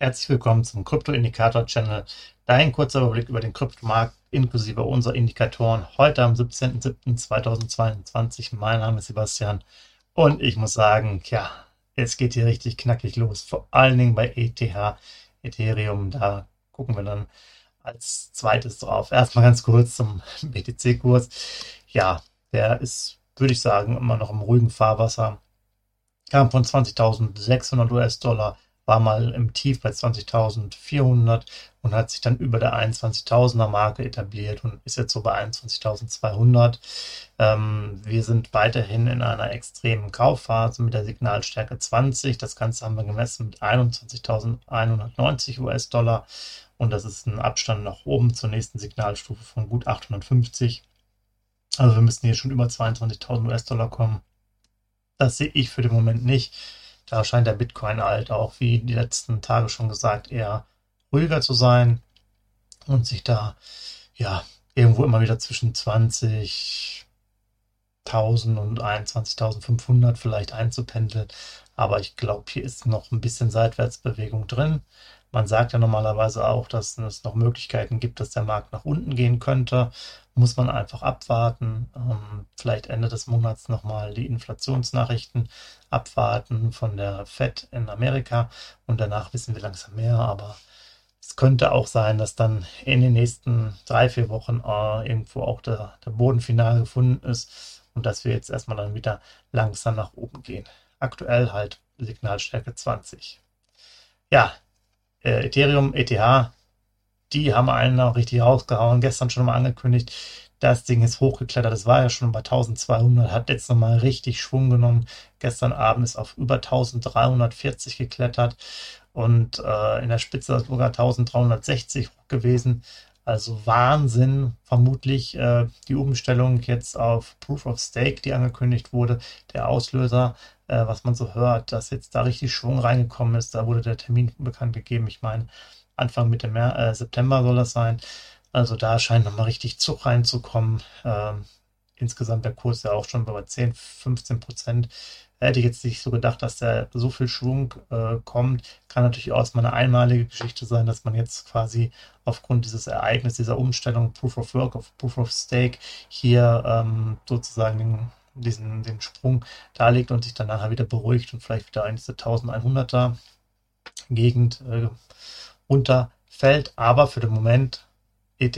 Herzlich willkommen zum Krypto-Indikator-Channel, dein kurzer Überblick über den Kryptomarkt inklusive unserer Indikatoren. Heute am 17.07.2022. Mein Name ist Sebastian und ich muss sagen, ja, es geht hier richtig knackig los. Vor allen Dingen bei ETH, Ethereum, da gucken wir dann als zweites drauf. Erstmal ganz kurz zum BTC-Kurs. Ja, der ist, würde ich sagen, immer noch im ruhigen Fahrwasser. Kam von 20.600 US-Dollar war mal im Tief bei 20.400 und hat sich dann über der 21.000er Marke etabliert und ist jetzt so bei 21.200. Ähm, wir sind weiterhin in einer extremen Kaufphase mit der Signalstärke 20. Das Ganze haben wir gemessen mit 21.190 US-Dollar und das ist ein Abstand nach oben zur nächsten Signalstufe von gut 850. Also wir müssen hier schon über 22.000 US-Dollar kommen. Das sehe ich für den Moment nicht. Da scheint der Bitcoin halt auch, wie die letzten Tage schon gesagt, eher ruhiger zu sein und sich da, ja, irgendwo immer wieder zwischen 20.000 und 21.500 vielleicht einzupendeln. Aber ich glaube, hier ist noch ein bisschen Seitwärtsbewegung drin. Man sagt ja normalerweise auch, dass es noch Möglichkeiten gibt, dass der Markt nach unten gehen könnte. Muss man einfach abwarten. Ähm, vielleicht Ende des Monats nochmal die Inflationsnachrichten abwarten von der Fed in Amerika. Und danach wissen wir langsam mehr. Aber es könnte auch sein, dass dann in den nächsten drei, vier Wochen äh, irgendwo auch der, der Boden final gefunden ist und dass wir jetzt erstmal dann wieder langsam nach oben gehen. Aktuell halt Signalstärke 20. Ja, äh, Ethereum, ETH, die haben einen auch richtig rausgehauen. Gestern schon mal angekündigt, das Ding ist hochgeklettert. Das war ja schon bei 1200, hat jetzt nochmal richtig Schwung genommen. Gestern Abend ist auf über 1340 geklettert und äh, in der Spitze sogar 1360 gewesen. Also Wahnsinn, vermutlich äh, die Umstellung jetzt auf Proof of Stake, die angekündigt wurde, der Auslöser, äh, was man so hört, dass jetzt da richtig Schwung reingekommen ist. Da wurde der Termin bekannt gegeben. Ich meine, Anfang Mitte Mer äh, September soll das sein. Also da scheint nochmal richtig Zug reinzukommen. Ähm, insgesamt der Kurs ja auch schon bei 10, 15 Prozent Hätte ich jetzt nicht so gedacht, dass da so viel Schwung äh, kommt. Kann natürlich auch mal eine einmalige Geschichte sein, dass man jetzt quasi aufgrund dieses Ereignisses, dieser Umstellung Proof of Work auf Proof of Stake hier ähm, sozusagen den, diesen, den Sprung darlegt und sich dann nachher wieder beruhigt und vielleicht wieder in diese 1100er Gegend äh, runterfällt. Aber für den Moment ETH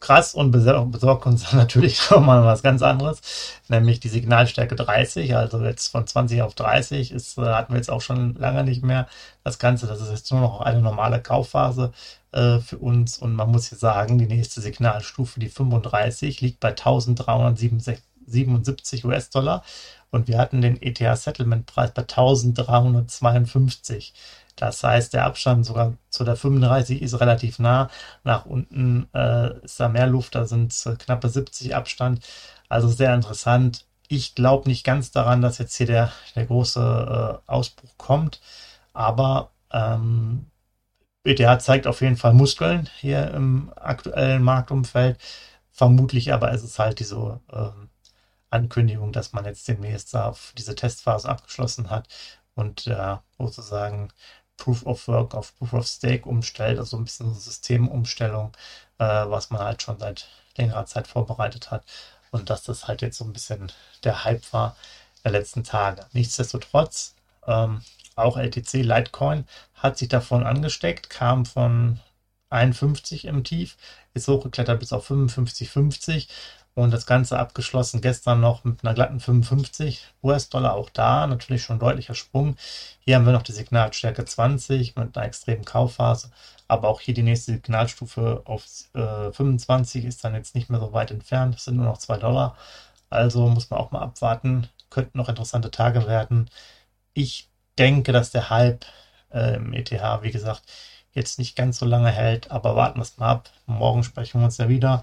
krass und besorgt uns natürlich nochmal was ganz anderes, nämlich die Signalstärke 30, also jetzt von 20 auf 30 ist, äh, hatten wir jetzt auch schon lange nicht mehr das Ganze, das ist jetzt nur noch eine normale Kaufphase äh, für uns und man muss hier sagen, die nächste Signalstufe, die 35, liegt bei 1377 US-Dollar und wir hatten den ETH-Settlement-Preis bei 1352. Das heißt, der Abstand sogar zu der 35 ist relativ nah. Nach unten äh, ist da mehr Luft, da sind es knappe 70 Abstand. Also sehr interessant. Ich glaube nicht ganz daran, dass jetzt hier der, der große äh, Ausbruch kommt, aber ähm, BTH zeigt auf jeden Fall Muskeln hier im aktuellen Marktumfeld. Vermutlich aber ist es halt diese äh, Ankündigung, dass man jetzt demnächst auf diese Testphase abgeschlossen hat und äh, sozusagen Proof of Work auf Proof of Stake umstellt, also ein bisschen so Systemumstellung, äh, was man halt schon seit längerer Zeit vorbereitet hat und dass das halt jetzt so ein bisschen der Hype war der letzten Tage. Nichtsdestotrotz, ähm, auch LTC Litecoin hat sich davon angesteckt, kam von 51 im Tief, ist hochgeklettert bis auf 55,50 und das Ganze abgeschlossen gestern noch mit einer glatten 55 US-Dollar. Auch da natürlich schon deutlicher Sprung. Hier haben wir noch die Signalstärke 20 mit einer extremen Kaufphase. Aber auch hier die nächste Signalstufe auf äh, 25 ist dann jetzt nicht mehr so weit entfernt. Das sind nur noch 2 Dollar. Also muss man auch mal abwarten. Könnten noch interessante Tage werden. Ich denke, dass der Hype äh, im ETH, wie gesagt, jetzt nicht ganz so lange hält. Aber warten wir es mal ab. Morgen sprechen wir uns ja wieder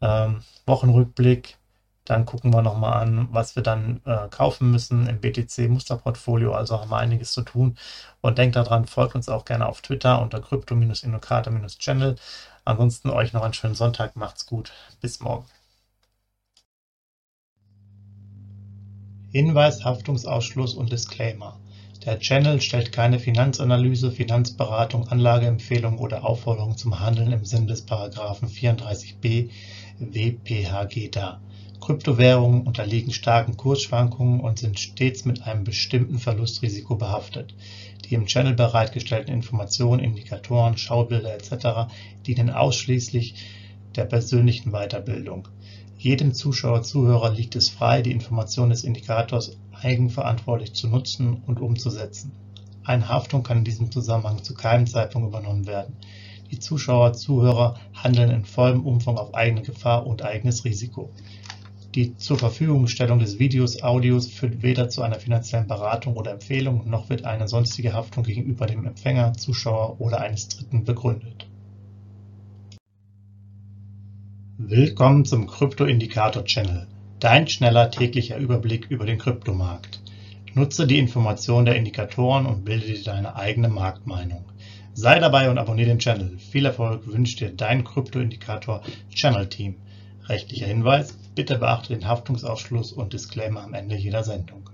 ähm, Wochenrückblick. Dann gucken wir nochmal an, was wir dann äh, kaufen müssen im BTC-Musterportfolio. Also haben wir einiges zu tun. Und denkt daran, folgt uns auch gerne auf Twitter unter crypto-innokrater-channel. Ansonsten euch noch einen schönen Sonntag. Macht's gut. Bis morgen. Hinweis, Haftungsausschluss und Disclaimer. Der Channel stellt keine Finanzanalyse, Finanzberatung, Anlageempfehlung oder Aufforderung zum Handeln im Sinne des Paragraphen 34b WPHG dar. Kryptowährungen unterliegen starken Kursschwankungen und sind stets mit einem bestimmten Verlustrisiko behaftet. Die im Channel bereitgestellten Informationen, Indikatoren, Schaubilder etc. dienen ausschließlich der persönlichen Weiterbildung. Jedem Zuschauer/Zuhörer liegt es frei, die Informationen des Indikators eigenverantwortlich zu nutzen und umzusetzen. Eine Haftung kann in diesem Zusammenhang zu keinem Zeitpunkt übernommen werden. Die Zuschauer/Zuhörer handeln in vollem Umfang auf eigene Gefahr und eigenes Risiko. Die Zurverfügungstellung des Videos, Audios führt weder zu einer finanziellen Beratung oder Empfehlung, noch wird eine sonstige Haftung gegenüber dem Empfänger, Zuschauer oder eines Dritten begründet. Willkommen zum Krypto-Indikator Channel, dein schneller täglicher Überblick über den Kryptomarkt. Nutze die Informationen der Indikatoren und bilde dir deine eigene Marktmeinung. Sei dabei und abonniere den Channel. Viel Erfolg wünscht dir dein Krypto-Indikator Channel Team. Rechtlicher Hinweis: Bitte beachte den Haftungsausschluss und Disclaimer am Ende jeder Sendung.